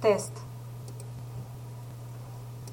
testa.